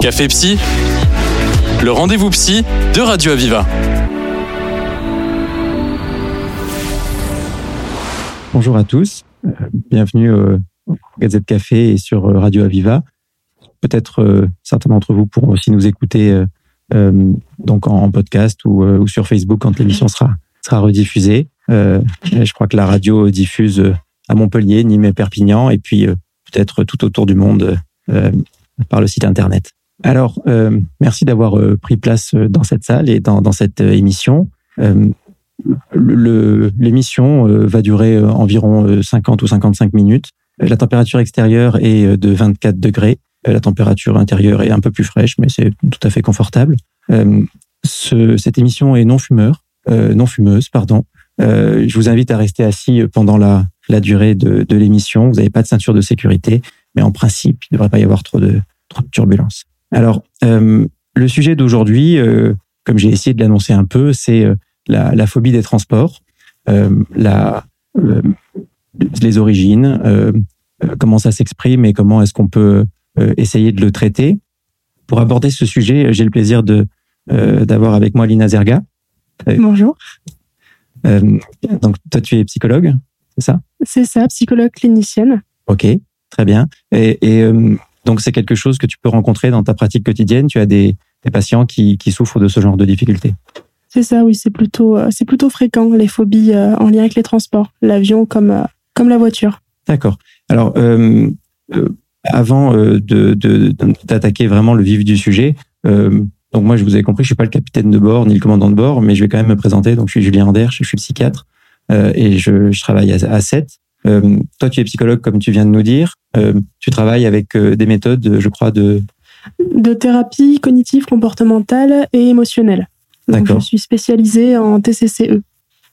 Café Psy, le rendez-vous psy de Radio Aviva. Bonjour à tous, euh, bienvenue au Gazette Café et sur euh, Radio Aviva. Peut-être euh, certains d'entre vous pourront aussi nous écouter donc en, podcast ou, sur Facebook quand l'émission sera, sera rediffusée. je crois que la radio diffuse à Montpellier, Nîmes et Perpignan, et puis peut-être tout autour du monde par le site internet. Alors, euh, merci d'avoir euh, pris place euh, dans cette salle et dans, dans cette émission. L'émission va durer environ 50 ou 55 minutes. La température extérieure est de 24 degrés. La température intérieure est un peu plus fraîche, mais c'est tout à fait confortable. Ce, cette émission est non fumeur, non fumeuse, pardon. je vous invite à rester assis pendant la, la durée de, de l'émission. Vous n'avez pas de ceinture de sécurité, mais en principe, il ne devrait pas y avoir trop de, trop de turbulences. Alors, euh, le sujet d'aujourd'hui, euh, comme j'ai essayé de l'annoncer un peu, c'est euh, la, la, phobie des transports, la, les origines, comment ça s'exprime et comment est-ce qu'on peut essayer de le traiter. Pour aborder ce sujet, j'ai le plaisir de d'avoir avec moi Lina Zerga. Bonjour. donc, toi, tu es psychologue, c'est ça? C'est ça, psychologue clinicienne. Ok, très bien. Et, et donc c'est quelque chose que tu peux rencontrer dans ta pratique quotidienne. Tu as des, patients qui, souffrent de ce genre de difficultés. C'est ça, oui, c'est plutôt, euh, c'est plutôt fréquent les phobies euh, en lien avec les transports, l'avion comme, euh, comme la voiture. D'accord. Alors, avant de, d'attaquer vraiment le vif du sujet, donc moi je vous ai compris, je suis pas le capitaine de bord ni le commandant de bord, mais je vais quand même me présenter. Donc je suis Julien Ander, je suis psychiatre et je, travaille à, à 7. Euh, toi, tu es psychologue, comme tu viens de nous dire. Euh, tu travailles avec euh, des méthodes, je crois, de... De thérapie cognitive, comportementale et émotionnelle. D'accord. Je suis spécialisée en TCCE.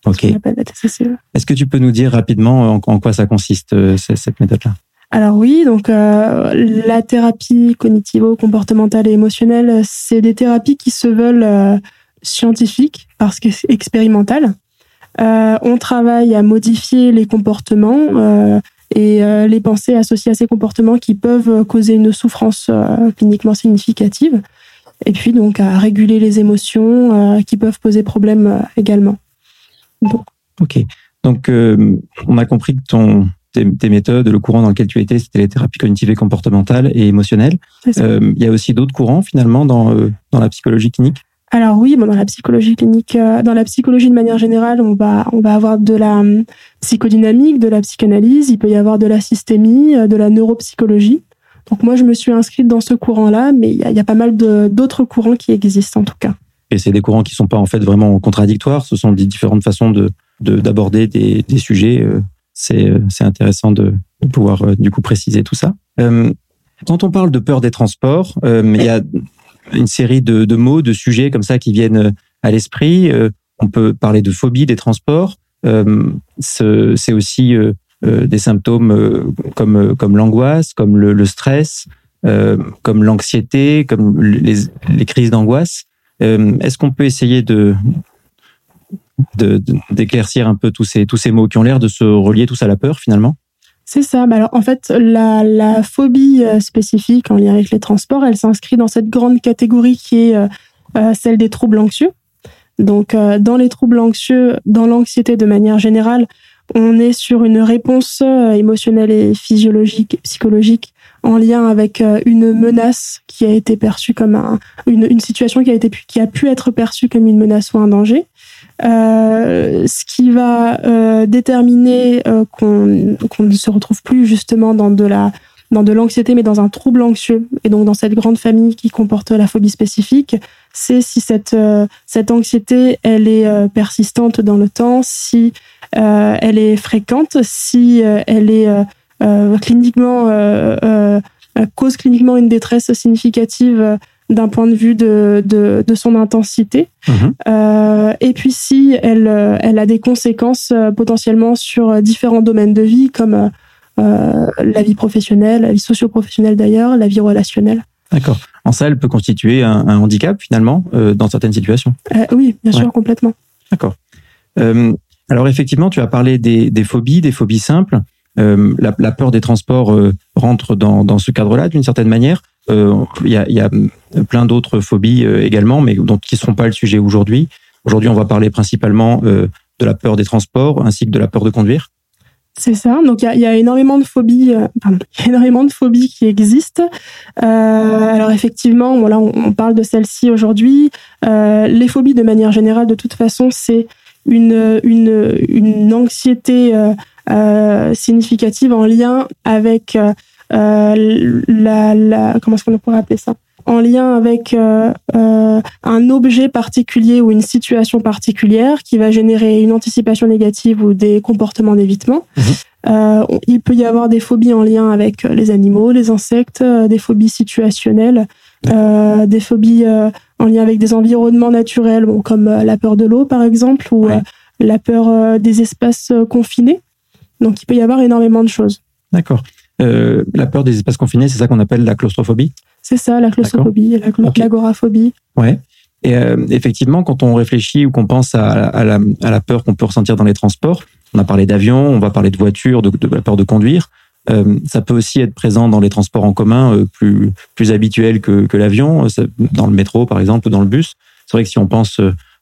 Ok. E. Est-ce que tu peux nous dire rapidement en, quoi ça consiste, cette méthode-là? Alors oui, donc la thérapie cognitivo-comportementale et émotionnelle, c'est des thérapies qui se veulent scientifiques parce qu'expérimentales. Euh, on travaille à modifier les comportements euh, et euh, les pensées associées à ces comportements qui peuvent causer une souffrance cliniquement significative. Et puis donc à réguler les émotions qui peuvent poser problème également. Ok. Donc on a compris que ton, tes, méthodes, le courant dans lequel tu étais, c'était les thérapies cognitives et comportementales et émotionnelles. Il y a aussi d'autres courants finalement dans, dans la psychologie clinique? Alors oui, bon, dans la psychologie clinique, euh, dans la psychologie de manière générale, on va on va avoir de la hum, psychodynamique, de la psychanalyse, il peut y avoir de la systémie, euh, de la neuropsychologie. Donc moi, je me suis inscrite dans ce courant-là, mais il y a, pas mal d'autres courants qui existent en tout cas. Et c'est des courants qui sont pas en fait vraiment contradictoires. Ce sont des différentes façons de d'aborder des, des, sujets. Euh, c'est intéressant de, pouvoir du coup préciser tout ça. quand on parle de peur des transports, il y a une série de, de, mots, de sujets comme ça qui viennent euh, à l'esprit. Euh, on peut parler de phobie des transports. Euh, c'est aussi des symptômes comme comme l'angoisse, comme le, le stress, comme l'anxiété, comme les, les crises d'angoisse. Est-ce qu'on peut essayer de d'éclaircir un peu tous ces tous ces mots qui ont l'air de se relier tous à la peur finalement? C'est ça. alors, en fait, la, la, phobie euh, spécifique en lien avec les transports, elle s'inscrit dans cette grande catégorie qui est euh, euh, celle des troubles anxieux. Donc, dans les troubles anxieux, dans l'anxiété de manière générale, on est sur une réponse émotionnelle et physiologique, psychologique en lien avec une menace qui a été perçue comme un, une, situation qui a été qui a pu être perçue comme une menace ou un danger. Euh, ce qui va euh, déterminer euh, qu'on ne se retrouve plus justement dans de la dans de l'anxiété, mais dans un trouble anxieux, et donc dans cette grande famille qui comporte la phobie spécifique, c'est si cette cette anxiété elle est persistante dans le temps, si elle est fréquente, si elle est cliniquement cause cliniquement une détresse significative d'un point de vue de, de, de son intensité. Mhm. Euh, et puis si elle, euh, elle a des conséquences euh, potentiellement sur différents domaines de vie, comme euh, la vie professionnelle, la vie socio-professionnelle d'ailleurs, la vie relationnelle. D'accord. En ça, elle peut constituer un, un handicap finalement dans certaines situations. oui, bien sûr, complètement. D'accord. alors effectivement, tu as parlé des, des, phobies, des phobies simples. la, la, peur des transports rentre dans, dans ce cadre-là d'une certaine manière. Il y a, y, a, plein d'autres phobies également, mais dont, qui ne seront pas le sujet aujourd'hui. Aujourd'hui, on va parler principalement de la peur des transports ainsi que de la peur de conduire. C'est ça. Donc il y a, énormément de phobies, euh, y a énormément de phobies qui existent. Euh, alors effectivement, voilà, on, parle de celles-ci aujourd'hui. Euh, les phobies, de manière générale, de toute façon, c'est une une une anxiété significative en lien avec la, la comment est-ce qu'on pourrait appeler ça? En lien avec euh, euh, un objet particulier ou une situation particulière qui va générer une anticipation négative ou des comportements d'évitement. Mhm. Euh, il peut y avoir des phobies en lien avec les animaux, les insectes, des phobies situationnelles, euh, des phobies en lien avec des environnements naturels, bon, comme la peur de l'eau par exemple, ou la peur des espaces confinés. Donc il peut y avoir énormément de choses. D'accord. La peur des espaces confinés, c'est ça qu'on appelle la claustrophobie c'est ça, la claustrophobie, l'agoraphobie. Ouais. Et euh, effectivement, quand on réfléchit ou qu'on pense à, la, peur qu'on peut ressentir dans les transports, on a parlé d'avion, on va parler de voiture, de, la peur de conduire. Euh, ça peut aussi être présent dans les transports en commun euh, plus plus habituels que, que l'avion, dans le métro par exemple ou dans le bus. C'est vrai que si on pense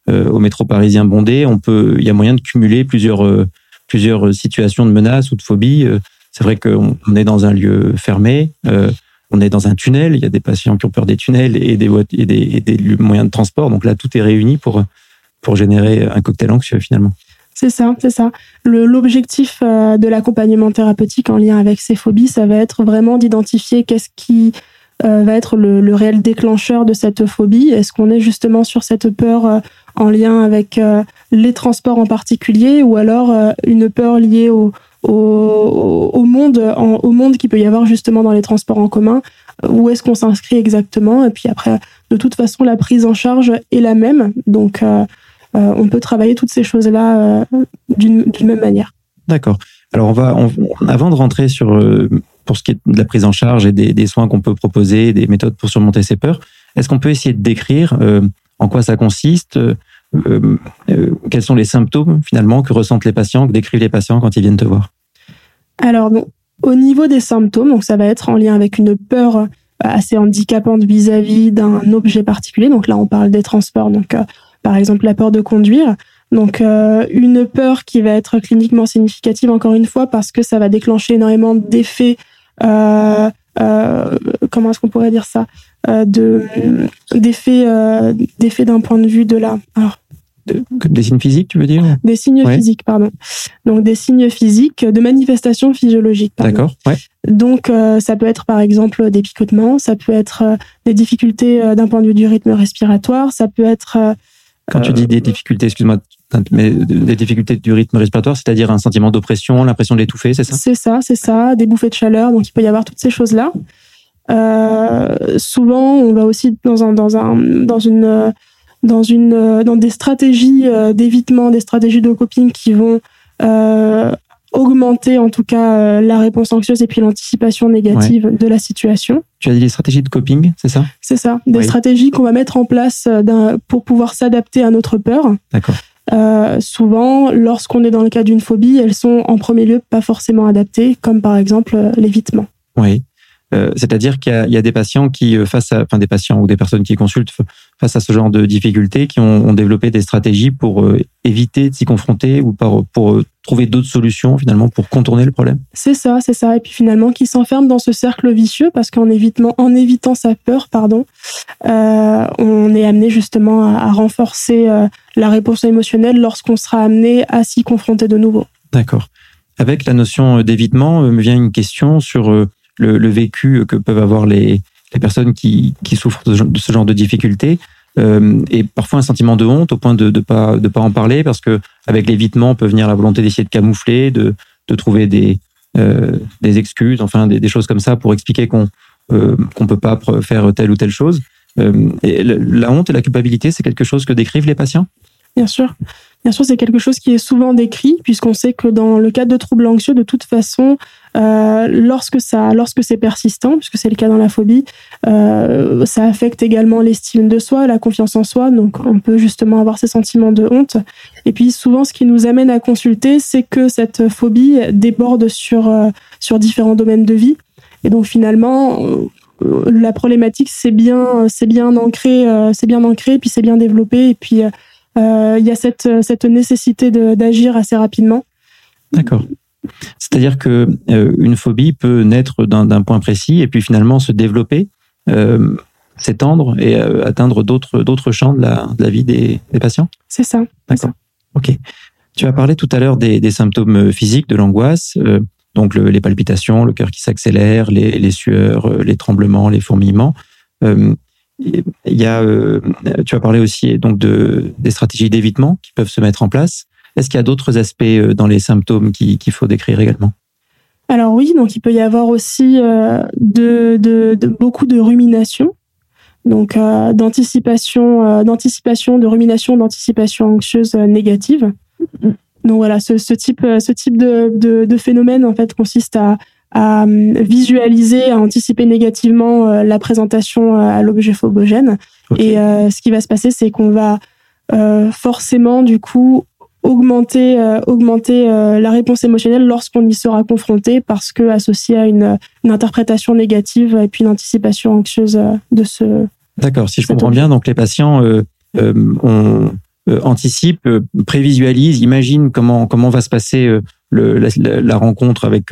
au métro parisien bondé, on peut, il y a moyen de cumuler plusieurs plusieurs situations de menaces ou de phobie. C'est vrai qu'on est dans un lieu fermé on est dans un tunnel, il y a des patients qui ont peur des tunnels et des, moyens de transport. Donc là, tout est réuni pour, pour générer un cocktail anxieux finalement. C'est ça, c'est ça. L'objectif euh, de l'accompagnement thérapeutique en lien avec ces phobies, ça va être vraiment d'identifier qu'est-ce qui euh, va être le, réel déclencheur de cette phobie. Est-ce qu'on est justement sur cette peur euh, en lien avec les transports en particulier ou alors une peur liée au, au, monde, au monde qui peut y avoir justement dans les transports en commun. Où est-ce qu'on s'inscrit exactement Et puis après, de toute façon, la prise en charge est la même. Donc, euh, euh, on peut travailler toutes ces choses-là euh, d'une même manière. D'accord. Alors, on va, avant de rentrer sur pour ce qui est de la prise en charge et des soins qu'on peut proposer, des méthodes pour surmonter ces peurs, est-ce qu'on peut essayer de décrire en quoi ça consiste euh, euh, quels sont les symptômes finalement que ressentent les patients, que décrivent les patients quand ils viennent te voir? Alors, au niveau des symptômes, donc ça va être en lien avec une peur euh, assez handicapante vis-à-vis d'un objet particulier. Donc là, on parle des transports, donc par exemple la peur de conduire. Donc une peur qui va être cliniquement significative encore une fois parce que ça va déclencher énormément d'effets. Comment est-ce qu'on pourrait dire ça de d'effets d'effets d'un point de vue de la alors des signes physiques, tu veux dire Des signes physiques, pardon. Donc des signes physiques de manifestations physiologiques. D'accord. Ouais. Donc euh, ça peut être par exemple des picotements, ça peut être euh, des difficultés euh, d'un point de vue du rythme respiratoire, ça peut être. Quand tu dis des difficultés, excuse-moi, mais des difficultés du rythme respiratoire, c'est-à-dire un sentiment d'oppression, l'impression de l'étouffer, c'est ça? C'est ça, c'est ça, des bouffées de chaleur. Donc il peut y avoir toutes ces choses-là. souvent, on va aussi dans un dans un dans une dans une euh, dans des stratégies euh, d'évitement, des stratégies de coping qui vont euh, augmenter en tout cas la réponse anxieuse et puis l'anticipation négative de la situation. Tu as dit des stratégies de coping, c'est ça? C'est ça, des stratégies qu'on va mettre en place pour pouvoir s'adapter à notre peur. D'accord. Euh, souvent, lorsqu'on est dans le cas d'une phobie, elles sont en premier lieu pas forcément adaptées, comme par exemple l'évitement. Oui. Euh, c'est-à-dire qu'il y, a des patients qui, euh, face à, enfin des patients ou des personnes qui consultent face à ce genre de difficultés, qui ont, développé des stratégies pour euh, éviter de s'y confronter ou pour trouver d'autres solutions finalement pour contourner le problème. C'est ça, c'est ça. Et puis finalement, qui s'enferment dans ce cercle vicieux parce qu'en évitant, en évitant sa peur, pardon, on est amené justement à, à renforcer la réponse émotionnelle lorsqu'on sera amené à s'y confronter de nouveau. D'accord. Avec la notion d'évitement, me vient une question sur le, vécu que peuvent avoir les, les personnes qui, qui, souffrent de ce genre de difficultés. Euh, et parfois un sentiment de honte au point de ne pas, de pas en parler parce que avec l'évitement peut venir la volonté d'essayer de camoufler, de, de trouver des, euh, des excuses, enfin des, des, choses comme ça pour expliquer qu'on euh, qu'on peut pas faire telle ou telle chose. Euh, et la honte et la culpabilité, c'est quelque chose que décrivent les patients? Bien sûr. Bien sûr, c'est quelque chose qui est souvent décrit, puisqu'on sait que dans le cadre de troubles anxieux, de toute façon, euh, lorsque ça, lorsque c'est persistant, puisque c'est le cas dans la phobie, euh, ça affecte également l'estime de soi, la confiance en soi. Donc, on peut justement avoir ces sentiments de honte. Et puis, souvent, ce qui nous amène à consulter, c'est que cette phobie déborde sur euh, sur différents domaines de vie. Et donc, finalement, la problématique, c'est bien, c'est bien ancré, c'est bien ancré, puis c'est bien développé, et puis euh, il y a cette, cette nécessité d'agir assez rapidement. D'accord. C'est-à-dire que euh, une phobie peut naître d'un point précis et puis finalement se développer, euh, s'étendre et atteindre d'autres d'autres champs de la, de la vie des, des patients? C'est ça. D'accord. Ok. Tu as parlé tout à l'heure des, des, symptômes physiques de l'angoisse, donc les palpitations, le cœur qui s'accélère, les, les, sueurs, les tremblements, les fourmillements. Il y a, euh, tu as parlé aussi donc de des stratégies d'évitement qui peuvent se mettre en place. Est-ce qu'il y a d'autres aspects euh, dans les symptômes qu'il faut décrire également? Alors oui, donc il peut y avoir aussi euh, de, de, de, beaucoup de rumination, donc d'anticipation, d'anticipation, de rumination, d'anticipation anxieuse négative. Donc voilà, ce, ce type, ce type de, de, de, phénomène en fait consiste à, à euh, visualiser, à anticiper négativement euh, la présentation euh, à l'objet phobogène. Et ce qui va se passer, c'est qu'on va forcément, du coup, augmenter, augmenter la réponse émotionnelle lorsqu'on y sera confronté, parce que associé à une, une, interprétation négative et puis une anticipation anxieuse de ce. D'accord. Si je comprends bien, donc les patients ont anticipent, prévisualisent, imaginent comment comment va se passer le, la, rencontre avec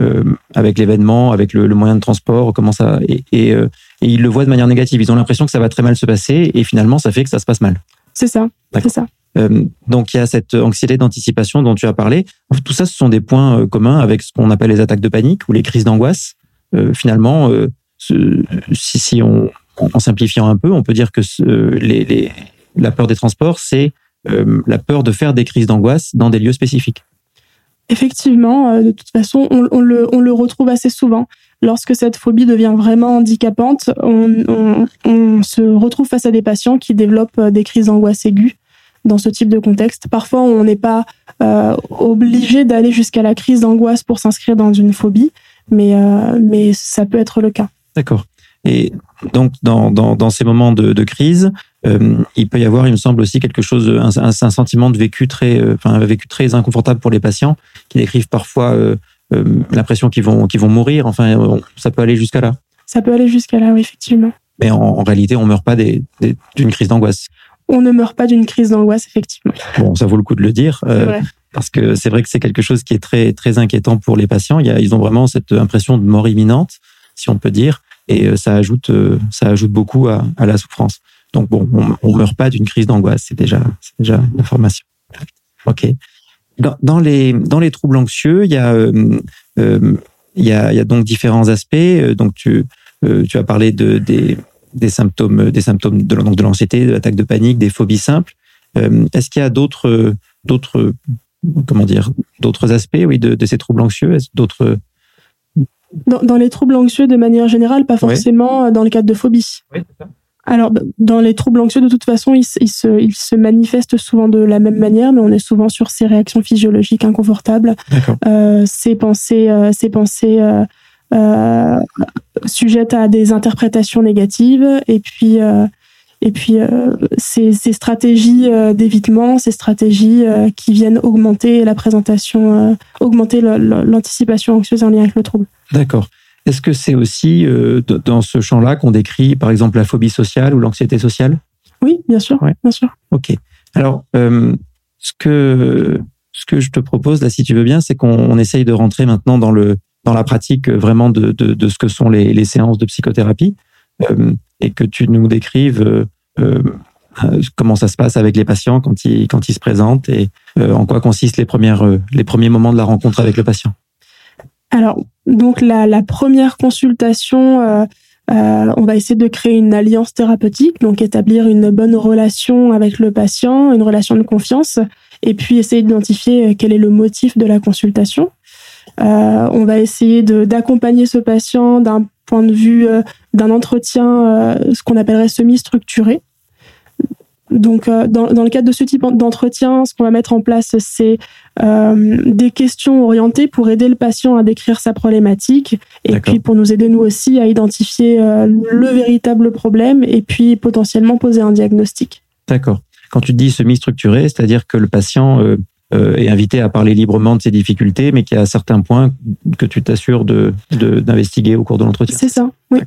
euh, avec l'événement, avec le, moyen de transport, comment ça et, et, euh, et, ils le voient de manière négative. Ils ont l'impression que ça va très mal se passer et finalement ça fait que ça se passe mal. C'est ça. C'est ça. Euh, donc il y a cette anxiété d'anticipation dont tu as parlé. Tout ça, ce sont des points euh, communs avec ce qu'on appelle les attaques de panique ou les crises d'angoisse. finalement, ce, si, si on, en simplifiant un peu, on peut dire que les, les, la peur des transports, c'est la peur de faire des crises d'angoisse dans des lieux spécifiques. Effectivement, euh, de toute façon, on, le, retrouve assez souvent. Lorsque cette phobie devient vraiment handicapante, on, se retrouve face à des patients qui développent euh, des crises d'angoisse aiguës dans ce type de contexte. Parfois, on n'est pas euh, obligé d'aller jusqu'à la crise d'angoisse pour s'inscrire dans une phobie, mais ça peut être le cas. D'accord. Et donc, dans, dans, dans ces moments de, de crise, euh, il peut y avoir, il me semble aussi quelque chose, un, un, un sentiment de vécu très, euh, enfin, vécu très inconfortable pour les patients qui décrivent parfois euh, euh l'impression qu'ils vont, qu'ils vont mourir. Enfin, ça peut aller jusqu'à là. Ça peut aller jusqu'à là, oui, effectivement. Mais en, en réalité, on meurt pas d'une crise d'angoisse. On ne meurt pas d'une crise d'angoisse, effectivement. Bon, ça vaut le coup de le dire. Euh, parce que c'est vrai que c'est quelque chose qui est très très inquiétant pour les patients. Il y a, ils ont vraiment cette impression de mort imminente, si on peut dire, et ça ajoute ça ajoute beaucoup à, à la souffrance. Donc bon, on, ne meurt pas d'une crise d'angoisse, c'est déjà, c'est déjà une information. Ok. Dans, dans, les dans les troubles anxieux, il y a euh, euh, il y a, il y a donc différents aspects. Euh, donc tu tu as parlé de des des symptômes des symptômes de donc de l'anxiété, de l'attaque de panique, des phobies simples. Est-ce qu'il y a d'autres d'autres comment dire d'autres aspects oui de, de ces troubles anxieux? D'autres dans, dans, les troubles anxieux de manière générale, pas forcément dans le cadre de phobie. Oui, c'est ça. Alors, dans les troubles anxieux, de toute façon, ils, se, ils se manifestent souvent de la même manière, mais on est souvent sur ces réactions physiologiques inconfortables, euh, ces pensées, euh, ces pensées euh, euh, sujettes à des interprétations négatives, et puis, euh, et puis euh, ces, ces, stratégies d'évitement, ces stratégies qui viennent augmenter la présentation, augmenter l'anticipation anxieuse en lien avec le trouble. D'accord. Est-ce que c'est aussi euh, dans ce champ-là qu'on décrit, par exemple, la phobie sociale ou l'anxiété sociale? Oui, bien sûr, bien sûr. Ok. Alors, euh, ce que ce que je te propose là, si tu veux bien, c'est qu'on essaye de rentrer maintenant dans le dans la pratique euh, vraiment de, de, de ce que sont les, les séances de psychothérapie euh, et que tu nous décrives euh, euh, comment ça se passe avec les patients quand ils quand ils se présentent et en quoi consistent les premières les premiers moments de la rencontre avec le patient? Alors, donc la, la première consultation, euh, euh, on va essayer de créer une alliance thérapeutique, donc établir une bonne relation avec le patient, une relation de confiance, et puis essayer d'identifier euh, quel est le motif de la consultation. Euh, on va essayer d'accompagner ce patient d'un point de vue euh, d'un entretien, euh, ce qu'on appellerait semi-structuré. Donc, euh, dans, dans, le cadre de ce type d'entretien, ce qu'on va mettre en place, c'est euh, des questions orientées pour aider le patient à décrire sa problématique et puis pour nous aider nous aussi à identifier euh, le véritable problème et puis potentiellement poser un diagnostic. D'accord. Quand tu dis semi-structuré, c'est-à-dire que le patient euh, est invité à parler librement de ses difficultés, mais qu'il y a certains points que tu t'assures de, d'investiguer au cours de l'entretien. C'est ça, oui.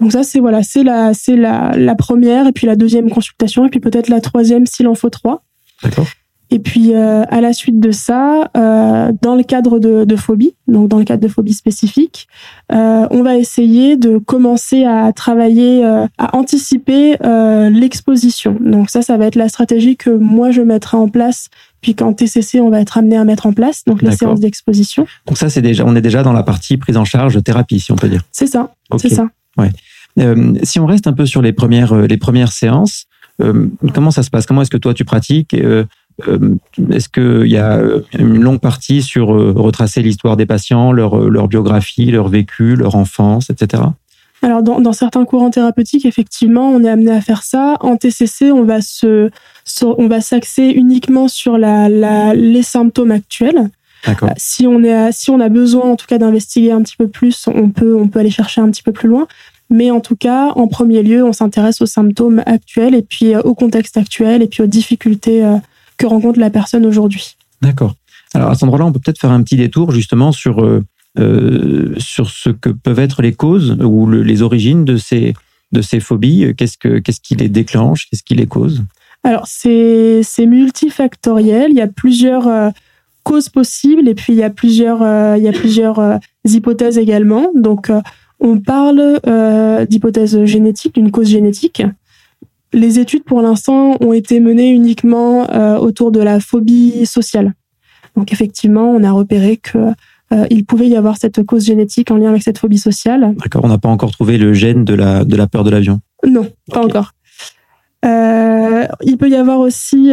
Donc ça, c'est voilà, c'est la, c'est la, la première, et puis la deuxième consultation, et puis peut-être la troisième s'il en faut trois. D'accord. Et puis euh, à la suite de ça, euh, dans le cadre de, de phobie, donc dans le cadre de phobie spécifique, euh, on va essayer de commencer à travailler, euh, à anticiper euh, l'exposition. Donc ça, ça va être la stratégie que moi je mettrai en place, puis qu'en TCC on va être amené à mettre en place, donc les séances d'exposition. Donc ça, c'est déjà, on est déjà dans la partie prise en charge thérapie, si on peut dire. C'est ça, c'est ça. Ouais. Euh, si on reste un peu sur les premières, les premières séances, comment ça se passe? Comment est-ce que toi tu pratiques? Euh, est-ce qu'il y a euh, une longue partie sur euh, retracer l'histoire des patients, leur, leur biographie, leur vécu, leur enfance, etc. Alors dans, dans, certains courants thérapeutiques, effectivement, on est amené à faire ça. En TCC, on va se, on va s'axer uniquement sur la, la, les symptômes actuels. Si on est, si on a besoin, en tout cas, d'investiguer un petit peu plus, on peut, on peut aller chercher un petit peu plus loin. Mais en tout cas, en premier lieu, on s'intéresse aux symptômes actuels et puis au contexte actuel et puis aux difficultés que rencontre la personne aujourd'hui. D'accord. Alors à cet endroit-là, on peut peut-être faire un petit détour justement sur, euh, euh, sur ce que peuvent être les causes ou les origines de ces, de ces phobies. Qu'est-ce, que, qu'est-ce qui les déclenche? Qu'est-ce qui les cause? Alors c'est, multifactoriel. Il y a plusieurs euh, causes possibles et puis il y a plusieurs, il y a plusieurs hypothèses également. Donc on parle d'hypothèse génétique, d'une cause génétique les études pour l'instant ont été menées uniquement euh, autour de la phobie sociale. Donc effectivement, on a repéré que euh, il pouvait y avoir cette cause génétique en lien avec cette phobie sociale. D'accord, on n'a pas encore trouvé le gène de la, de la peur de l'avion Non, pas encore. Euh, il peut y avoir aussi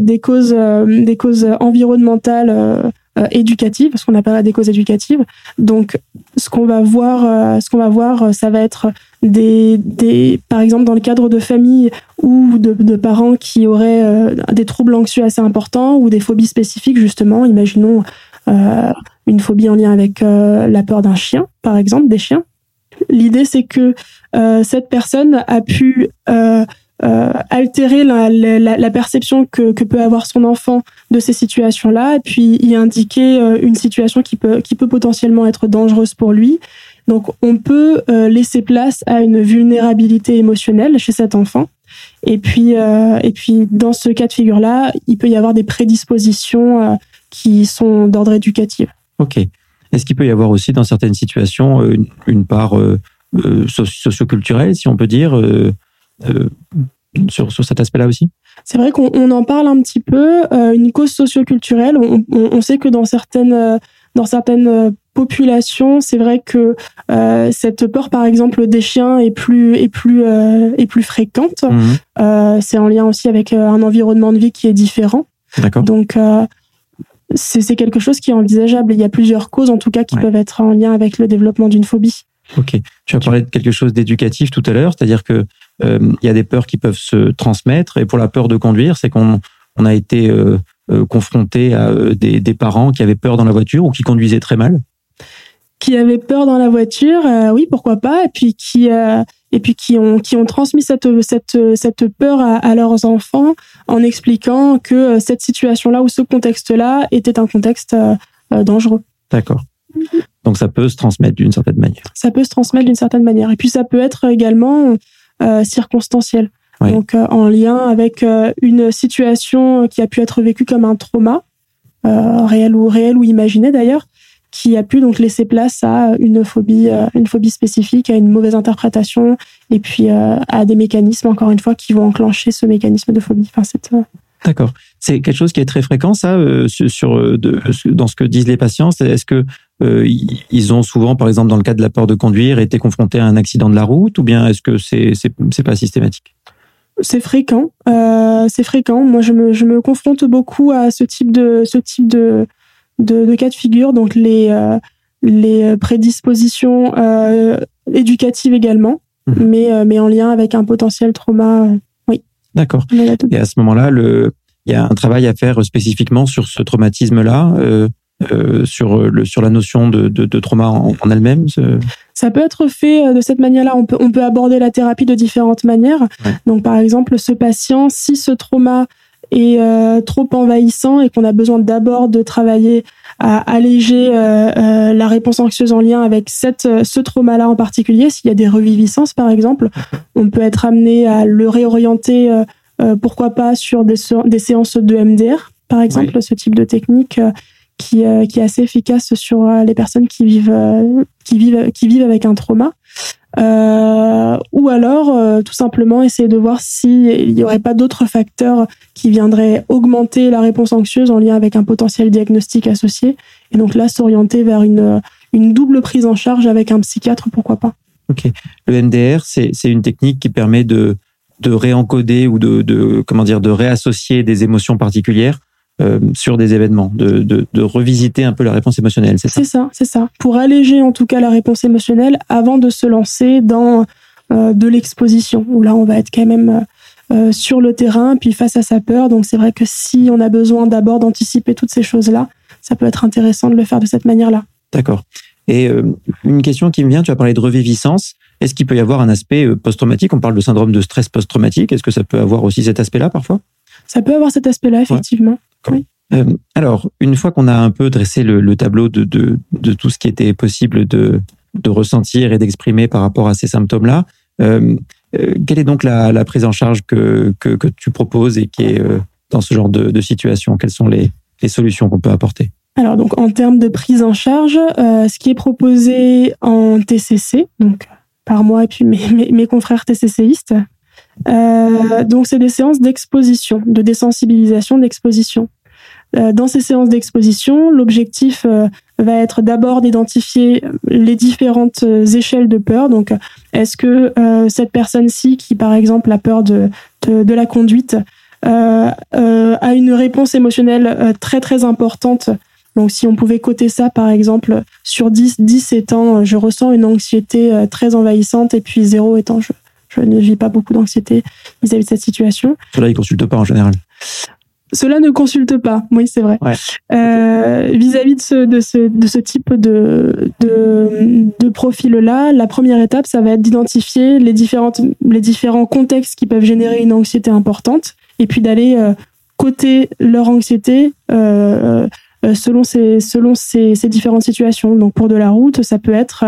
des causes, des causes environnementales euh, éducatives, ce qu'on appelle des causes éducatives. Donc, ce qu'on va voir, euh, ce qu'on va voir, euh, ça va être des, des, par exemple, dans le cadre de familles ou de, de parents qui auraient des troubles anxieux assez importants ou des phobies spécifiques, justement. Imaginons euh, une phobie en lien avec la peur d'un chien, par exemple, des chiens. L'idée, c'est que cette personne a pu euh, altérer la, perception que, que, peut avoir son enfant de ces situations-là, et puis y indiquer euh, une situation qui peut, qui peut potentiellement être dangereuse pour lui. Donc on peut euh, laisser place à une vulnérabilité émotionnelle chez cet enfant. Et puis, euh, et puis dans ce cas de figure-là, il peut y avoir des prédispositions qui sont d'ordre éducatif. Ok. Est-ce qu'il peut y avoir aussi dans certaines situations une, une part socioculturelle, si on peut dire euh, sur, sur, cet aspect-là aussi? C'est vrai qu'on en parle un petit peu. Euh, une cause socioculturelle, on, on, on, sait que dans certaines, euh, dans certaines populations, c'est vrai que euh, cette peur, par exemple, des chiens est plus est plus est plus fréquente. Mhm. c'est en lien aussi avec un environnement de vie qui est différent. D'accord. Donc c'est quelque chose qui est envisageable. Il y a plusieurs causes, en tout cas, qui peuvent être en lien avec le développement d'une phobie. Ok. Tu as parlé de quelque chose d'éducatif tout à l'heure, c'est-à-dire que euh, il y a des peurs qui peuvent se transmettre. Et pour la peur de conduire, c'est qu'on on a été euh, euh, confronté à des, des, parents qui avaient peur dans la voiture ou qui conduisaient très mal. Qui avaient peur dans la voiture, oui, pourquoi pas, et puis qui et puis qui ont qui ont transmis cette cette cette peur à, à leurs enfants en expliquant que cette situation-là ou ce contexte-là était un contexte dangereux. D'accord. Donc ça peut se transmettre d'une certaine manière. Ça peut se transmettre d'une certaine manière. Et puis ça peut être également euh, circonstancielle. Donc euh, en lien avec euh, une situation qui a pu être vécue comme un trauma, réel ou réel ou imaginé d'ailleurs, qui a pu donc laisser place à une phobie, une phobie spécifique, à une mauvaise interprétation, et puis à des mécanismes encore une fois qui vont enclencher ce mécanisme de phobie. Enfin, cette, D'accord. C'est quelque chose qui est très fréquent, ça, euh, sur, euh, de, dans ce que disent les patients. Est-ce que euh, ils ont souvent, par exemple, dans le cas de la peur de conduire, été confrontés à un accident de la route, ou bien est-ce que c'est c'est pas systématique? C'est fréquent. Euh, c'est fréquent. Moi, je me, je me confronte beaucoup à ce type de ce type de de, de cas de figure. Donc les euh, les prédispositions éducatives également, mmh. mais mais en lien avec un potentiel trauma D'accord. Là tout- Et à ce moment-là, le, il y a un travail à faire spécifiquement sur ce traumatisme-là, euh, euh, sur le, sur la notion de, de, de trauma en, en elle-même. Ça peut être fait euh, de cette manière-là. On peut, on peut aborder la thérapie de différentes manières. Ouais. Donc, par exemple, ce patient, si ce trauma est euh, trop envahissant et qu'on a besoin d'abord de travailler à alléger euh, euh, la réponse anxieuse en lien avec cette, euh, ce trauma-là en particulier, s'il y a des reviviscences, par exemple, on peut être amené à le réorienter, euh, euh, pourquoi pas, sur des séances de MDR, par exemple, ce type de technique. Qui, euh, qui est assez efficace sur euh, les personnes qui vivent, euh, qui vivent, qui vivent avec un trauma. Ou alors, tout simplement, essayer de voir s'il n'y aurait pas d'autres facteurs qui viendraient augmenter la réponse anxieuse en lien avec un potentiel diagnostic associé. Et donc là, s'orienter vers une, une double prise en charge avec un psychiatre, pourquoi pas. Ok. Le MDR, c'est une technique qui permet de, de réencoder ou de, comment dire, de réassocier des émotions particulières euh, sur des événements, de, de, de revisiter un peu la réponse émotionnelle, c'est ça? C'est ça, c'est ça. Pour alléger en tout cas la réponse émotionnelle avant de se lancer dans euh, de l'exposition, où là on va être quand même euh, sur le terrain, puis face à sa peur. Donc c'est vrai que si on a besoin d'abord d'anticiper toutes ces choses-là, ça peut être intéressant de le faire de cette manière-là. D'accord. Et une question qui me vient, tu as parlé de reviviscence. Est-ce qu'il peut y avoir un aspect post-traumatique? On parle de syndrome de stress post-traumatique. Est-ce que ça peut avoir aussi cet aspect-là parfois? Ça peut avoir cet aspect-là, effectivement. Euh, alors, une fois qu'on a un peu dressé le, le tableau de, de, de tout ce qui était possible de, de ressentir et d'exprimer par rapport à ces symptômes-là, euh, euh, quelle est donc la, la prise en charge que, que, que tu proposes et qui est euh, dans ce genre de, de situation Quelles sont les, les solutions qu'on peut apporter? Alors donc en termes de prise en charge, ce qui est proposé en TCC, donc par moi et puis mes, mes, mes confrères TCCistes, euh, donc c'est des séances d'exposition, de désensibilisation, d'exposition. Euh, dans ces séances d'exposition, l'objectif euh, va être d'abord d'identifier les différentes euh, échelles de peur. Donc, est-ce que euh, cette personne-ci, qui par exemple a peur de, de, de la conduite, a une réponse émotionnelle très très importante? Donc, si on pouvait coter ça, par exemple, sur 10, 10 étant, je ressens une anxiété très envahissante, et puis 0 étant, je ne vis pas beaucoup d'anxiété vis-à-vis de cette situation. Cela, ils consultent pas en général. Cela ne consulte pas, oui, c'est vrai. Ouais. Euh, vis-à-vis de ce, de ce, de ce type de, de, de profil-là, la première étape, ça va être d'identifier les, différentes, les différents contextes qui peuvent générer une anxiété importante, et puis d'aller euh, coter leur anxiété euh, euh, selon, ces, selon ces, ces différentes situations. Donc pour de la route, ça peut être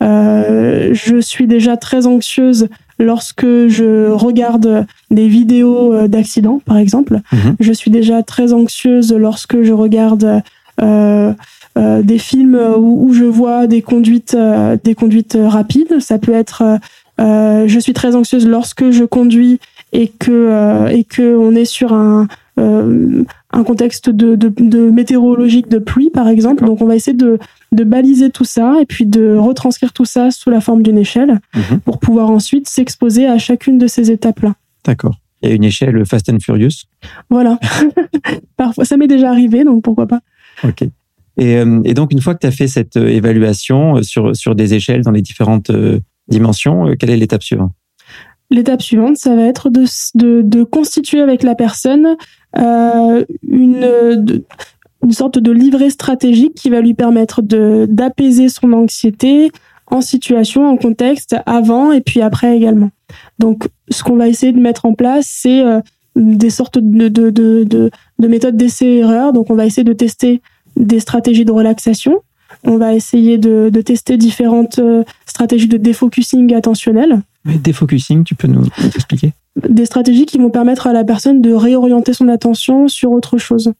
je suis déjà très anxieuse lorsque je regarde des vidéos euh, d'accidents, par exemple. Mhm. Je suis déjà très anxieuse lorsque je regarde euh, euh, des films où, où je vois des conduites, euh, des conduites rapides. Ça peut être je suis très anxieuse lorsque je conduis et que euh, et que on est sur un euh, un contexte de, de, de météorologique de pluie par exemple donc on va essayer de, de baliser tout ça et puis de retranscrire tout ça sous la forme d'une échelle Mhm. pour pouvoir ensuite s'exposer à chacune de ces étapes là D'accord. A une échelle Fast and Furious. voilà parfois ça m'est déjà arrivé donc pourquoi pas Ok. Et, euh, et donc, une fois que tu as fait cette euh, évaluation sur, sur des échelles dans les différentes dimensions, quelle est l'étape suivante? L'étape suivante, ça va être de, de, de constituer avec la personne euh, une, une sorte de livret stratégique qui va lui permettre d'apaiser son anxiété en situation, en contexte, avant et puis après également. Donc, ce qu'on va essayer de mettre en place, c'est euh, des sortes de, de, de, de, de méthodes d'essai-erreur. Donc, on va essayer de tester des stratégies de relaxation. On va essayer de, de tester différentes euh, stratégies de défocusing attentionnel Défocusing, tu peux nous expliquer? Des stratégies qui vont permettre à la personne de réorienter son attention sur autre chose.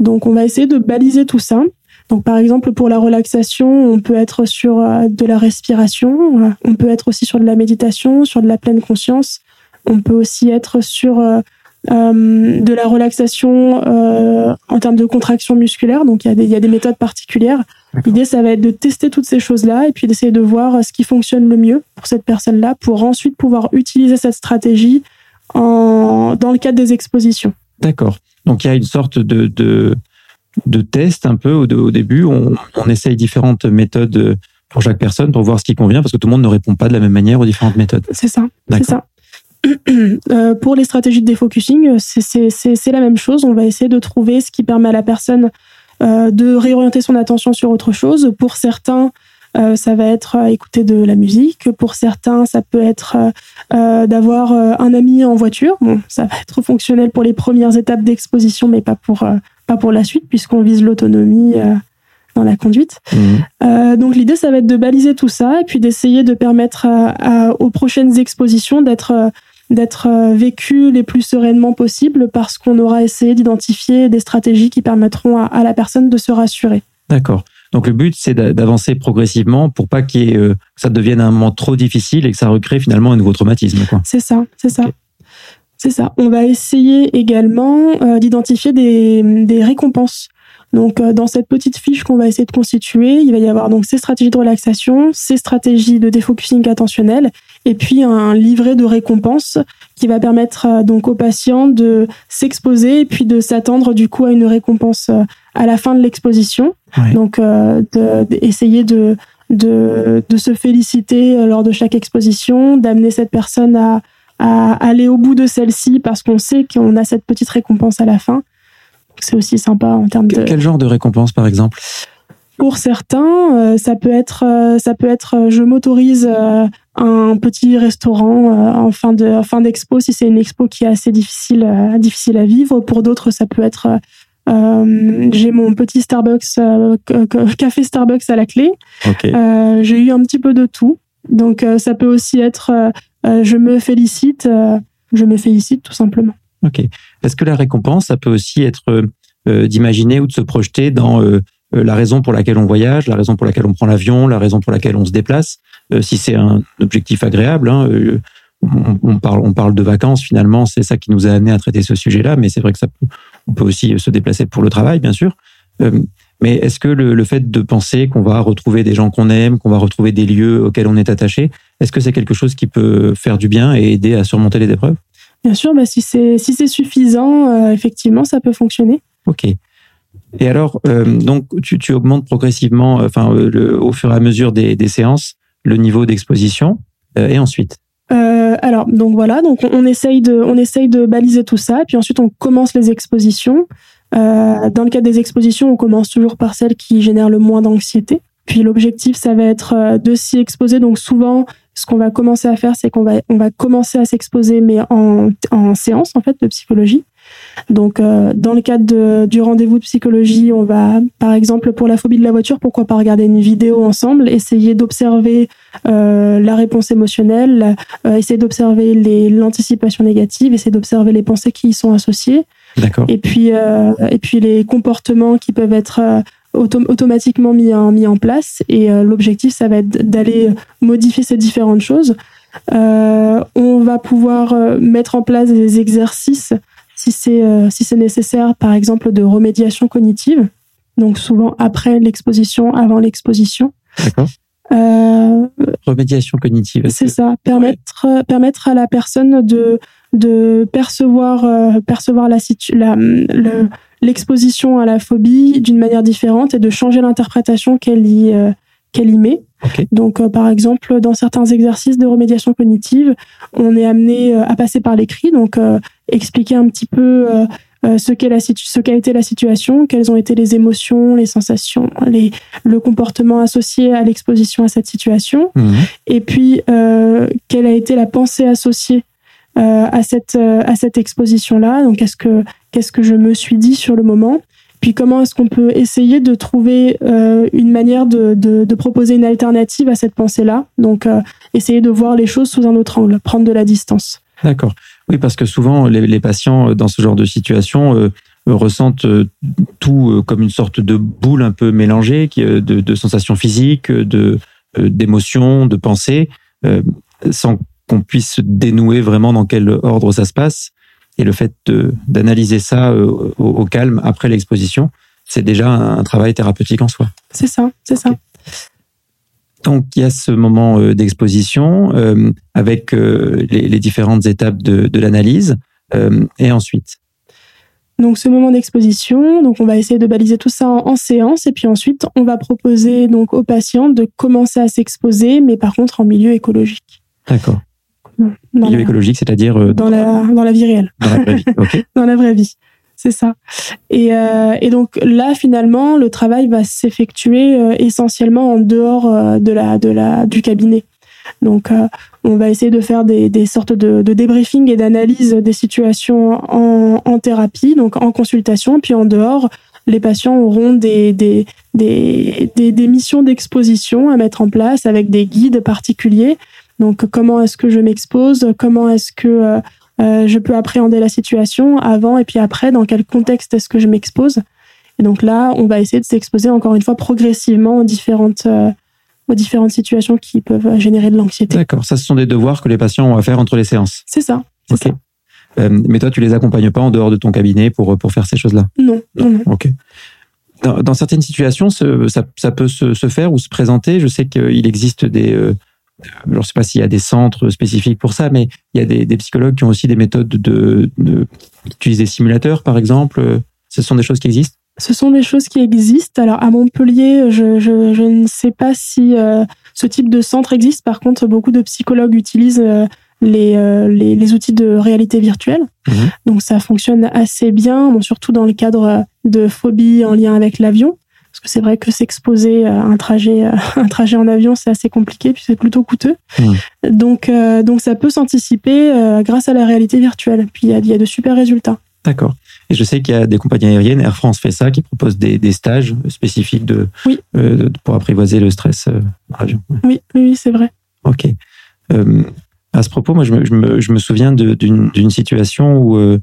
Donc, on va essayer de baliser tout ça. Donc, par exemple, pour la relaxation, on peut être sur euh, de la respiration, on peut être aussi sur de la méditation, sur de la pleine conscience. On peut aussi être sur euh, euh, de la relaxation euh, en termes de contraction musculaire. Donc, il y, a des- il y a des méthodes particulières. L'idée, ça va être de tester toutes ces choses-là et puis d'essayer de voir ce qui fonctionne le mieux pour cette personne-là pour ensuite pouvoir utiliser cette stratégie en, dans le cadre des expositions. D'accord. Donc, il y a une sorte de, de, de test un peu au, au début. On, on essaye différentes méthodes euh, pour chaque personne pour voir ce qui convient parce que tout le monde ne répond pas de la même manière aux différentes méthodes. C'est ça. C'est ça. Euh, pour les stratégies de défocusing, c'est la même chose. On va essayer de trouver ce qui permet à la personne euh, de réorienter son attention sur autre chose. Pour certains, euh, ça va être écouter de la musique. Pour certains, ça peut être d'avoir un ami en voiture. Bon, ça va être fonctionnel pour les premières étapes d'exposition, mais pas pour pas pour la suite, puisqu'on vise l'autonomie dans la conduite. Mmh. donc l'idée, ça va être de baliser tout ça et puis d'essayer de permettre aux prochaines expositions d'être d'être euh, vécu les plus sereinement possible parce qu'on aura essayé d'identifier des stratégies qui permettront à, la personne de se rassurer. D'accord. Donc le but, c'est d'avancer progressivement pour pas que euh, ça devienne un moment trop difficile et que ça recrée finalement un nouveau traumatisme. C'est ça, c'est ça. C'est ça. On va essayer également euh, d'identifier des, des récompenses donc, euh, dans cette petite fiche qu'on va essayer de constituer, il va y avoir donc ces stratégies de relaxation, ces stratégies de défocusing attentionnel, et puis un livret de récompenses qui va permettre euh, donc aux patients de s'exposer et puis de s'attendre du coup à une récompense euh, à la fin de l'exposition. Donc, d'essayer de, de, de, se féliciter lors de chaque exposition, d'amener cette personne à, à aller au bout de celle-ci parce qu'on sait qu'on a cette petite récompense à la fin c'est aussi sympa en termes de. Quel genre de récompense, par exemple? Pour certains, euh, ça peut être, euh, ça peut être, euh, je m'autorise un petit restaurant en fin de fin d'expo si c'est une expo qui est assez difficile, difficile à vivre. Pour d'autres, ça peut être j'ai mon petit Starbucks, café Starbucks à la clé. j'ai eu un petit peu de tout. Donc, ça peut aussi être je me félicite, je me félicite tout simplement. Ok. Est-ce que la récompense, ça peut aussi être euh, d'imaginer ou de se projeter dans euh, euh, la raison pour laquelle on voyage, la raison pour laquelle on prend l'avion, la raison pour laquelle on se déplace, si c'est un objectif agréable. Hein, on, parle, on parle de vacances finalement, c'est ça qui nous a amené à traiter ce sujet-là, mais c'est vrai que ça peut, on peut aussi se déplacer pour le travail, bien sûr. mais est-ce que le, le, fait de penser qu'on va retrouver des gens qu'on aime, qu'on va retrouver des lieux auxquels on est attaché, est-ce que c'est quelque chose qui peut faire du bien et aider à surmonter les épreuves? Bien sûr, bah si c'est si suffisant, euh, effectivement, ça peut fonctionner. Ok. Et alors, euh, donc tu, tu, augmentes progressivement, euh, enfin le, au fur et à mesure des, des séances, le niveau d'exposition, et ensuite? alors donc voilà, donc on, essaye de on essaye de baliser tout ça, puis ensuite on commence les expositions. dans le cadre des expositions, on commence toujours par celles qui génèrent le moins d'anxiété. Puis l'objectif, ça va être de s'y exposer. Donc souvent, ce qu'on va commencer à faire, c'est qu'on va, on va commencer à s'exposer, mais en, en séance, en fait, de psychologie. Donc, euh, dans le cadre de, du rendez-vous de psychologie, on va, par exemple, pour la phobie de la voiture, pourquoi pas regarder une vidéo ensemble, essayer d'observer euh, la réponse émotionnelle, euh, essayer d'observer l'anticipation négative, essayer d'observer les pensées qui y sont associées. D'accord. Et puis, euh, et puis les comportements qui peuvent être euh, automatiquement mis en, mis en place. Et euh, l'objectif, ça va être d'aller modifier ces différentes choses. Euh, on va pouvoir euh, mettre en place des exercices si c'est si c'est nécessaire, par exemple de remédiation cognitive. Donc souvent après l'exposition, avant l'exposition. D'accord. remédiation cognitive. C'est ça, permettre permettre à la personne de de percevoir percevoir la, la le l'exposition à la phobie d'une manière différente et de changer l'interprétation qu'elle y, euh, qu'elle y met. Donc, euh, par exemple, dans certains exercices de remédiation cognitive, on est amené euh, à passer par l'écrit, donc expliquer un petit peu ce qu'est la ce qu'a été la situation, quelles ont été les émotions, les sensations, les, le comportement associé à l'exposition à cette situation, mmh. et puis quelle a été la pensée associée à cette à cette exposition là. Donc, est-ce que qu'est-ce que je me suis dit sur le moment, puis comment est-ce qu'on peut essayer de trouver euh, une manière de, de, proposer une alternative à cette pensée-là? Donc, euh, essayer de voir les choses sous un autre angle, prendre de la distance. D'accord. Oui, parce que souvent, les, patients, euh, dans ce genre de situation, ressentent tout comme une sorte de boule un peu mélangée, de, de sensations physiques, de d'émotions, de pensées, sans qu'on puisse dénouer vraiment dans quel ordre ça se passe. Et le fait d'analyser ça euh, au, calme après l'exposition, c'est déjà un, travail thérapeutique en soi. C'est ça, c'est ça. Donc il y a ce moment euh, d'exposition euh, avec les, différentes étapes de, l'analyse et ensuite. Donc ce moment d'exposition, donc on va essayer de baliser tout ça en, séance et puis ensuite on va proposer donc aux patients de commencer à s'exposer, mais par contre en milieu écologique. D'accord. Milieu écologique, c'est-à-dire dans la dans la vie réelle. Dans la vraie vie. Ok. dans la vraie vie. C'est ça. Et, et donc là, finalement, le travail va s'effectuer essentiellement en dehors de la de la du cabinet. Donc, on va essayer de faire des, des sortes de, de débriefing et d'analyse des situations en, en, thérapie, donc en consultation, puis en dehors, les patients auront des, des, des, des missions d'exposition à mettre en place avec des guides particuliers. Donc, comment est-ce que je m'expose? Comment est-ce que euh, euh, je peux appréhender la situation avant et puis après? Dans quel contexte est-ce que je m'expose? Et donc là, on va essayer de s'exposer encore une fois progressivement aux différentes euh, aux différentes situations qui peuvent générer de l'anxiété. D'accord, ça ce sont des devoirs que les patients ont à faire entre les séances. C'est ça. Ok. Euh, mais toi, tu les accompagnes pas en dehors de ton cabinet pour pour faire ces choses-là? Non, non, non. Ok. Dans, dans certaines situations, ce, ça, ça, peut se, se, faire ou se présenter. Je sais qu'il existe des euh, je ne sais pas s'il y a des centres spécifiques pour ça, mais il y a des, des psychologues qui ont aussi des méthodes de, de, des simulateurs, par exemple. Ce sont des choses qui existent? Ce sont des choses qui existent. Alors à Montpellier, je, je, je ne sais pas si euh, ce type de centre existe. Par contre, beaucoup de psychologues utilisent euh, les, euh, les, les, outils de réalité virtuelle. Mmh. Donc ça fonctionne assez bien, bon, surtout dans le cadre de phobies en lien avec l'avion. Parce que c'est vrai que s'exposer à un trajet, un trajet en avion, c'est assez compliqué, puis c'est plutôt coûteux. Mmh. Donc, donc ça peut s'anticiper grâce à la réalité virtuelle. Puis il y a, y a de super résultats. D'accord. Et je sais qu'il y a des compagnies aériennes, Air France fait ça, qui propose des, des stages spécifiques de, oui. euh, pour apprivoiser le stress euh, dans l'avion. Oui, oui, c'est vrai. Ok. Euh, à ce propos, moi, je me, je me, je me souviens d'une situation où euh, euh,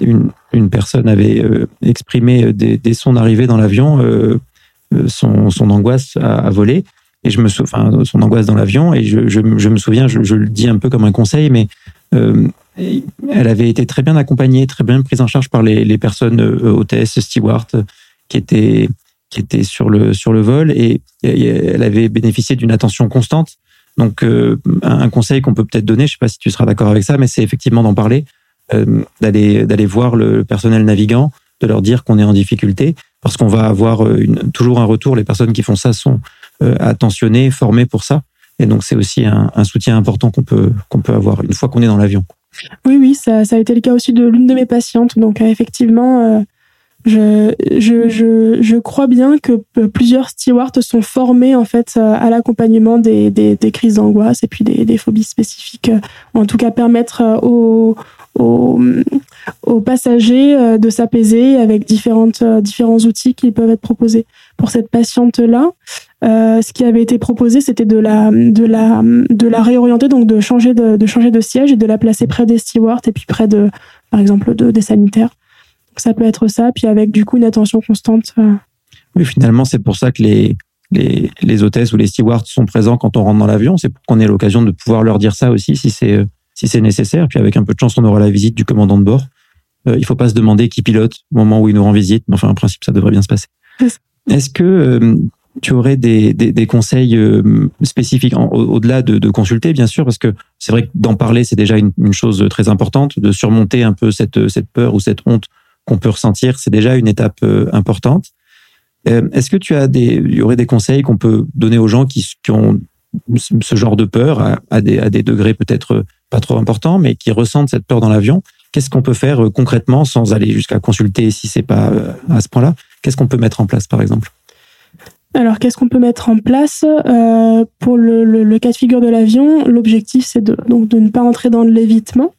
une, une, personne avait euh, exprimé dès, dès, son arrivée dans l'avion son, angoisse à, voler. Et je me souviens, son angoisse dans l'avion. Et je, me souviens, je, le dis un peu comme un conseil, mais elle avait été très bien accompagnée, très bien prise en charge par les, personnes euh, hôtesses, stewards, qui étaient qui étaient sur le sur le vol et, elle avait bénéficié d'une attention constante. Donc euh, un conseil qu'on peut peut-être donner, je sais pas si tu seras d'accord avec ça, mais c'est effectivement d'en parler, euh, d'aller d'aller voir le personnel navigant, de leur dire qu'on est en difficulté, parce qu'on va avoir une, toujours un retour. Les personnes qui font ça sont euh, attentionnées, formées pour ça, et donc c'est aussi un, soutien important qu'on peut qu'on peut avoir une fois qu'on est dans l'avion. Oui, oui, ça, a été le cas aussi de l'une de mes patientes. Donc, euh, effectivement, euh, je, je, je, crois bien que plusieurs stewards sont formés en fait à l'accompagnement des, des, crises d'angoisse et puis des, des, phobies spécifiques. En tout cas, permettre aux, aux, passagers de s'apaiser avec différentes, différents outils qui peuvent être proposés. Pour cette patiente-là, euh, ce qui avait été proposé, c'était de la, de la, de la réorienter, donc de changer de, de changer de siège et de la placer près des stewards et puis près de, par exemple, de, des sanitaires. Ça peut être ça, puis avec du coup une attention constante. Euh. Oui, finalement, c'est pour ça que les, les, les hôtesses ou les stewards sont présents quand on rentre dans l'avion. C'est pour qu'on ait l'occasion de pouvoir leur dire ça aussi si c'est euh, si c'est nécessaire. Puis avec un peu de chance, on aura la visite du commandant de bord. Euh, il faut pas se demander qui pilote au moment où il nous rend visite, mais enfin, en principe, ça devrait bien se passer. Est-ce que euh, tu aurais des, des, des conseils euh, spécifiques au-delà de, de, consulter, bien sûr, parce que c'est vrai que d'en parler, c'est déjà une, une, chose très importante, de surmonter un peu cette, cette peur ou cette honte qu'on peut ressentir, c'est déjà une étape euh, importante. Euh, Est-ce que tu as des, il y aurait des conseils qu'on peut donner aux gens qui, qui ont ce genre de peur à, à, des, à des degrés peut-être pas trop importants, mais qui ressentent cette peur dans l'avion Qu'est-ce qu'on peut faire concrètement sans aller jusqu'à consulter si c'est pas à ce point-là? Qu'est-ce qu'on peut mettre en place, par exemple? Alors, qu'est-ce qu'on peut mettre en place? Euh, pour le, le, le, cas de figure de l'avion L'objectif, c'est de, donc de ne pas entrer dans l'évitement.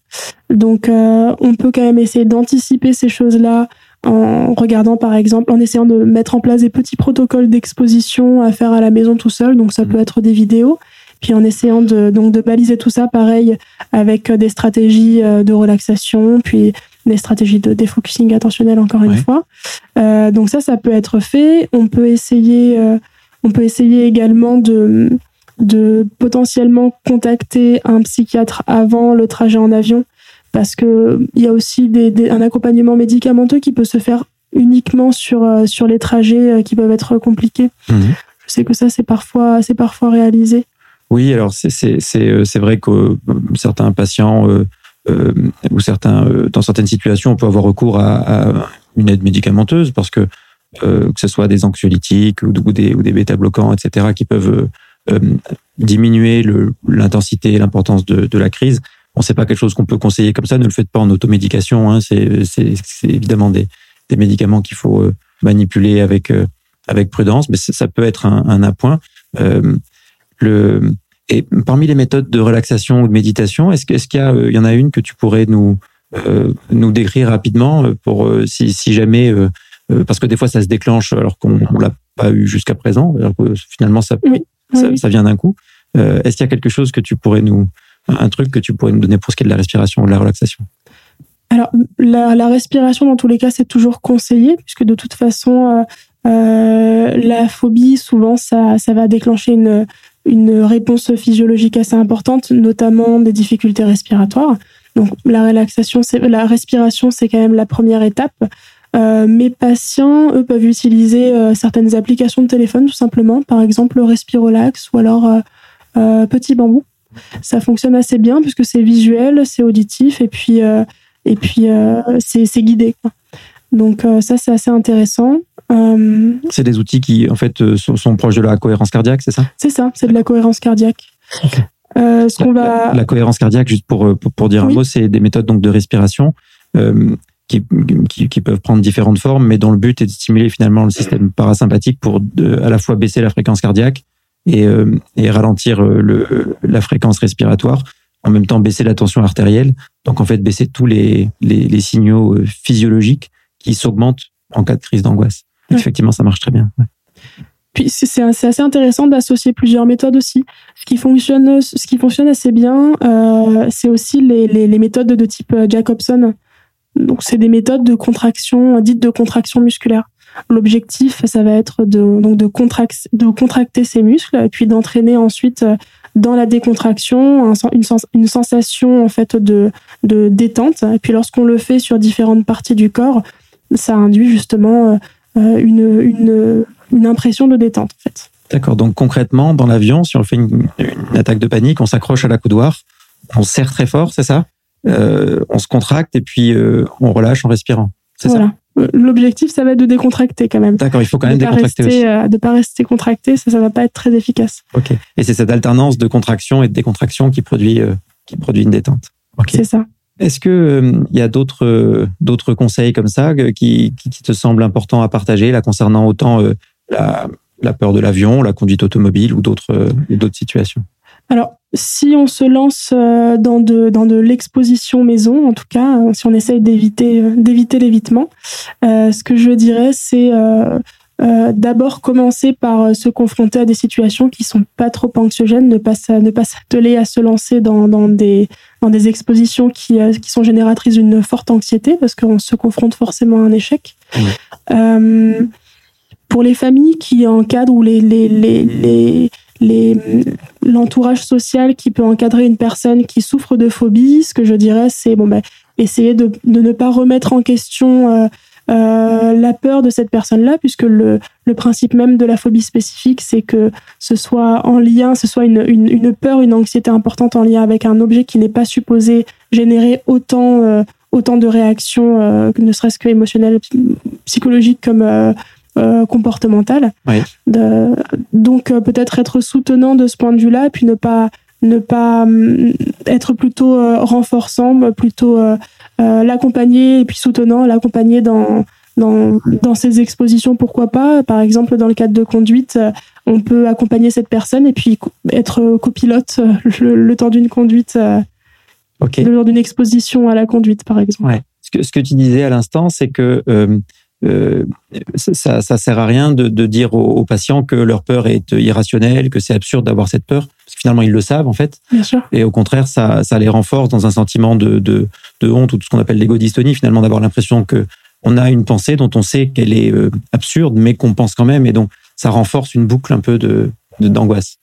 Donc, euh, on peut quand même essayer d'anticiper ces choses-là en regardant, par exemple, en essayant de mettre en place des petits protocoles d'exposition à faire à la maison tout seul. Donc, ça mmh. peut être des vidéos. Puis en essayant de, donc de baliser tout ça, pareil, avec des stratégies euh, de relaxation, puis des stratégies de défocusing attentionnel encore une fois. Euh, donc ça, ça peut être fait. On peut essayer, euh, on peut essayer également de, de potentiellement contacter un psychiatre avant le trajet en avion, parce que il y a aussi des, des, un accompagnement médicamenteux qui peut se faire uniquement sur euh, sur les trajets euh, qui peuvent être compliqués. Mmh. Je sais que ça, c'est parfois, c'est parfois réalisé. Oui, alors c'est c'est vrai que certains patients euh, ou certains, euh, dans certaines situations, on peut avoir recours à, une aide médicamenteuse parce que euh, que ce soit des anxiolytiques ou, ou des, ou des bêta-bloquants, etc., qui peuvent diminuer l'intensité et l'importance de, de, la crise. Bon, c'est pas quelque chose qu'on peut conseiller comme ça. Ne le faites pas en automédication. Hein. C'est évidemment des, des médicaments qu'il faut manipuler avec avec prudence, mais ça peut être un, un appoint. le et parmi les méthodes de relaxation ou de méditation, est-ce qu'il est y, a, y en a une que tu pourrais nous, euh, nous décrire rapidement euh, pour euh, si, si jamais parce que des fois ça se déclenche alors qu'on ne l'a pas eu jusqu'à présent finalement ça, ça, vient d'un coup. Est-ce qu'il y a quelque chose que tu pourrais nous un truc que tu pourrais nous donner pour ce qui est de la respiration ou de la relaxation? Alors la, la, respiration dans tous les cas c'est toujours conseillé puisque de toute façon euh, la phobie souvent ça, ça va déclencher une, une réponse physiologique assez importante notamment des difficultés respiratoires donc la relaxation, la respiration, c'est quand même la première étape. Euh, mes patients, eux, peuvent utiliser euh, certaines applications de téléphone, tout simplement, par exemple le Respirolax ou alors euh, euh Petit Bambou. Ça fonctionne assez bien puisque c'est visuel, c'est auditif et puis et puis c'est guidé. Donc ça, c'est assez intéressant. C'est des outils qui, en fait, sont, sont, proches de la cohérence cardiaque, c'est ça? C'est ça, c'est de la cohérence cardiaque. Euh, ce qu'on va... la, cohérence cardiaque, juste pour, euh, pour, dire un mot, c'est des méthodes donc de respiration euh, qui, qui, qui, peuvent prendre différentes formes, mais dont le but est de stimuler finalement le système parasympathique pour de, à la fois baisser la fréquence cardiaque et, euh, et ralentir euh, le, la fréquence respiratoire, en même temps baisser la tension artérielle, donc en fait baisser tous les, les, les signaux physiologiques qui s'augmentent en cas de crise d'angoisse. Effectivement, ça marche très bien. Ouais. Puis c'est assez intéressant d'associer plusieurs méthodes aussi. Ce qui fonctionne, ce qui fonctionne assez bien, euh, c'est aussi les, les, les, méthodes de type euh, Jacobson. Donc c'est des méthodes de contraction, dites de contraction musculaire. L'objectif, ça va être de donc de, de contracter ses muscles et puis d'entraîner ensuite euh, dans la décontraction une, sens une sensation en fait de, de détente. Et puis lorsqu'on le fait sur différentes parties du corps, ça induit justement une, une une impression de détente en fait. D'accord. Donc concrètement, dans l'avion, si on fait une, une, attaque de panique, on s'accroche à la coudoir, on serre très fort, c'est ça? Euh, On se contracte et puis euh, on relâche en respirant. C'est voilà. ça L'objectif, ça va être de décontracter quand même. D'accord, il faut quand même de décontracter rester, aussi. Euh, de pas rester contracté, ça, ça va pas être très efficace. Ok. Et c'est cette alternance de contraction et de décontraction qui produit euh, qui produit une détente. Okay. C'est ça. Est-ce que euh, il y a d'autres euh, d'autres conseils comme ça qui, qui, te semblent importants à partager là concernant autant la, peur de l'avion, la conduite automobile ou d'autres euh, d'autres situations? Alors, si on se lance euh, dans de, dans de l'exposition maison, en tout cas, euh, si on essaye d'éviter d'éviter l'évitement, euh, ce que je dirais, c'est euh, euh, d'abord commencer par se confronter à des situations qui sont pas trop anxiogènes, ne pas ne pas s'atteler à se lancer dans, dans des dans des expositions qui qui sont génératrices d'une forte anxiété parce qu'on se confronte forcément à un échec. Pour les familles qui encadrent ou les, les, les, l'entourage social qui peut encadrer une personne qui souffre de phobie, ce que je dirais, c'est bon, ben, essayer de, de ne pas remettre en question euh, euh, la peur de cette personne-là, puisque le, le principe même de la phobie spécifique, c'est que ce soit en lien, ce soit une, une, une, peur, une anxiété importante en lien avec un objet qui n'est pas supposé générer autant, euh, autant de réactions, euh, ne serait-ce que émotionnelles, psychologiques comme euh, comportementale. Oui. De, donc peut-être être soutenant de ce point de vue-là, puis ne pas ne pas euh, être plutôt euh, renforçant, plutôt l'accompagner et puis soutenant, l'accompagner dans dans, dans ces expositions, pourquoi pas. Par exemple, dans le cadre de conduite, on peut accompagner cette personne et puis être copilote le, le temps d'une conduite, okay. lors d'une exposition à la conduite, par exemple. Ouais. Ce, que, ce que tu disais à l'instant, c'est que euh, euh, ça, ça sert à rien de, de dire aux, aux, patients que leur peur est irrationnelle, que c'est absurde d'avoir cette peur, parce que finalement ils le savent en fait. Bien sûr. Et au contraire, ça, ça les renforce dans un sentiment de, de, de honte ou de ce qu'on appelle l'égo-dystonie, finalement d'avoir l'impression que on a une pensée dont on sait qu'elle est euh, absurde, mais qu'on pense quand même, et donc ça renforce une boucle un peu de d'angoisse.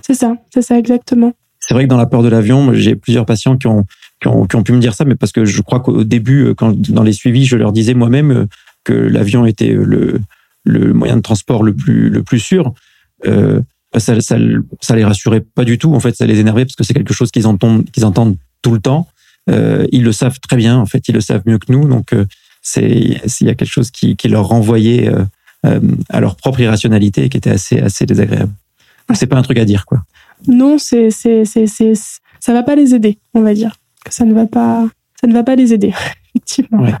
C'est ça, c'est ça exactement. C'est vrai que dans la peur de l'avion, j'ai plusieurs patients qui ont, qui ont, qui ont pu me dire ça, mais parce que je crois qu'au début, quand dans les suivis, je leur disais moi-même euh, que l'avion était le, le moyen de transport le plus, le plus sûr, euh, ça, ça, ça les rassurait pas du tout. En fait, ça les énervait parce que c'est quelque chose qu'ils entendent, qu'ils entendent tout le temps. Euh, ils le savent très bien. En fait, ils le savent mieux que nous. Donc, euh, c'est s'il y a quelque chose qui, qui leur renvoyait euh, euh, à leur propre irrationalité qui était assez, assez désagréable. C'est pas un truc à dire, quoi. Non, c'est, c'est, c'est, c'est, ça va pas les aider, on va dire. Que ça ne va pas, ça ne va pas les aider, effectivement. Ouais.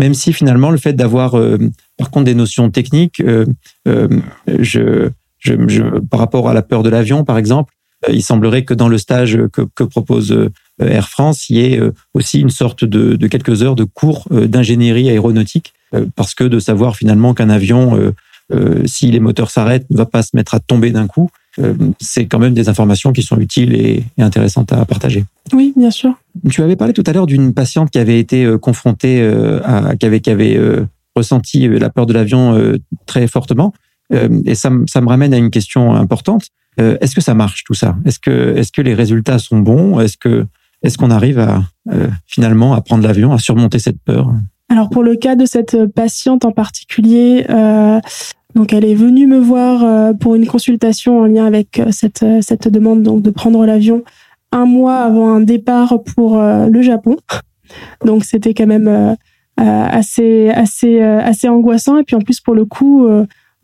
Même si finalement, le fait d'avoir, euh, par contre, des notions techniques, euh, euh, je, je, je, par rapport à la peur de l'avion, par exemple, euh, il semblerait que dans le stage que, que propose euh, Air France, il y ait euh, aussi une sorte de, de quelques heures de cours d'ingénierie aéronautique, parce que de savoir finalement qu'un avion, euh, si les moteurs s'arrêtent, ne va pas se mettre à tomber d'un coup, euh, c'est quand même des informations qui sont utiles et, et, intéressantes à partager. Oui, bien sûr. Tu avais parlé tout à l'heure d'une patiente qui avait été confrontée à, qui avait, qui avait ressenti la peur de l'avion très fortement. Et ça, me ramène à une question importante. est-ce que ça marche tout ça? Est-ce que, les résultats sont bons? Est-ce qu'on arrive à finalement à prendre l'avion, à surmonter cette peur? Alors pour le cas de cette patiente en particulier, euh, donc elle est venue me voir euh, pour une consultation en lien avec cette, cette demande donc de prendre l'avion un mois avant un départ pour euh, le Japon. Donc c'était quand même euh, assez assez assez angoissant et puis en plus pour le coup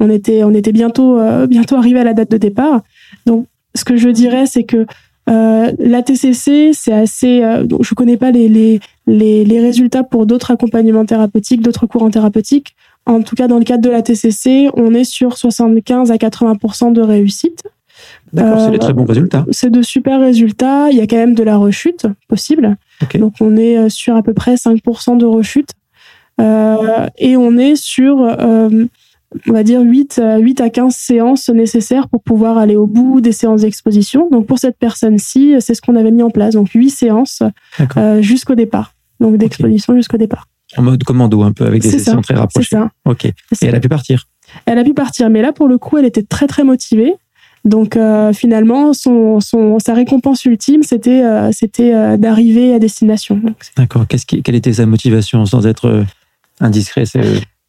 on était on était bientôt bientôt arrivé à la date de départ. Donc ce que je dirais c'est que euh, la TCC, c'est assez. Euh, je connais pas les, les, les, les résultats pour d'autres accompagnements thérapeutiques, d'autres courants thérapeutiques. En tout cas, dans le cadre de la TCC, on est sur 75 à 80% de réussite. D'accord, euh, c'est des très bons résultats. C'est de super résultats. Il y a quand même de la rechute possible. Okay. Donc, on est sur à peu près 5% de rechute. Euh, et on est sur on va dire 8, 8 à 15 séances nécessaires pour pouvoir aller au bout des séances d'exposition. Donc pour cette personne-ci, c'est ce qu'on avait mis en place. Donc 8 séances euh, jusqu'au départ. Donc d'exposition okay. jusqu'au départ. En mode commando un peu avec des sessions ça, très rapprochées. C'est ça. Ok. Et elle a pu partir? Elle a pu partir, mais là pour le coup, elle était très très motivée. Donc euh, finalement, son, son, sa récompense ultime, c'était euh, c'était euh, d'arriver à destination. D'accord. Qui, quelle était sa motivation sans être indiscret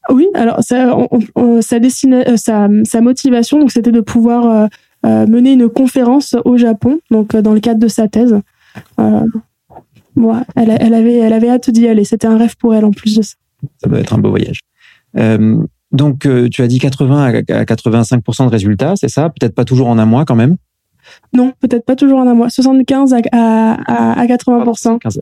oui, alors ça, on, on, sa, destine, sa, sa, motivation, donc c'était de pouvoir euh, mener une conférence au Japon, donc dans le cadre de sa thèse. Euh, ouais, elle, elle, avait, elle avait hâte d'y aller. C'était un rêve pour elle en plus de ça. Ça doit être un beau voyage. Euh, donc, tu as dit 80 à 85% de résultats, c'est ça? Peut-être pas toujours en un mois quand même? Non, peut-être pas toujours en un mois. 75 à, à, à 80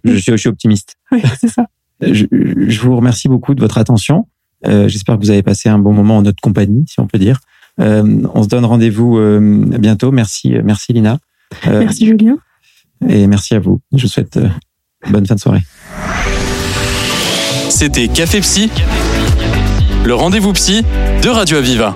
je, suis, je suis optimiste. Oui, c'est ça. Je, je, vous remercie beaucoup de votre attention. Euh, J'espère que vous avez passé un bon moment en notre compagnie, si on peut dire. Euh, on se donne rendez-vous euh, bientôt. Merci, merci Lina. merci Julien. Et merci à vous. Je vous souhaite bonne fin de soirée. C'était Café Psy, le rendez-vous psy de Radio Aviva.